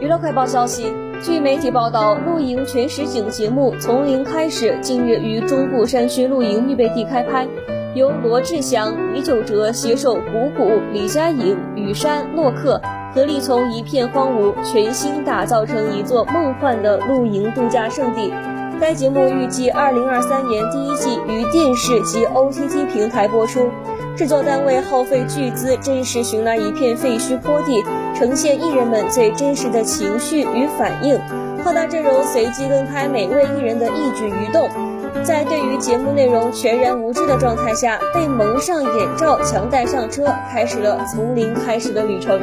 娱乐快报消息，据媒体报道，露营全实景节目《从零开始》近日于中部山区露营预备地开拍，由罗志祥、李玖哲携手谷谷、李佳颖、雨山、洛克合力从一片荒芜全新打造成一座梦幻的露营度假胜地。该节目预计二零二三年第一季于电视及 OTT 平台播出。制作单位耗费巨资，真实寻来一片废墟坡地，呈现艺人们最真实的情绪与反应。浩大阵容随机跟拍每位艺人的一举一动，在对于节目内容全然无知的状态下，被蒙上眼罩，强带上车，开始了从零开始的旅程。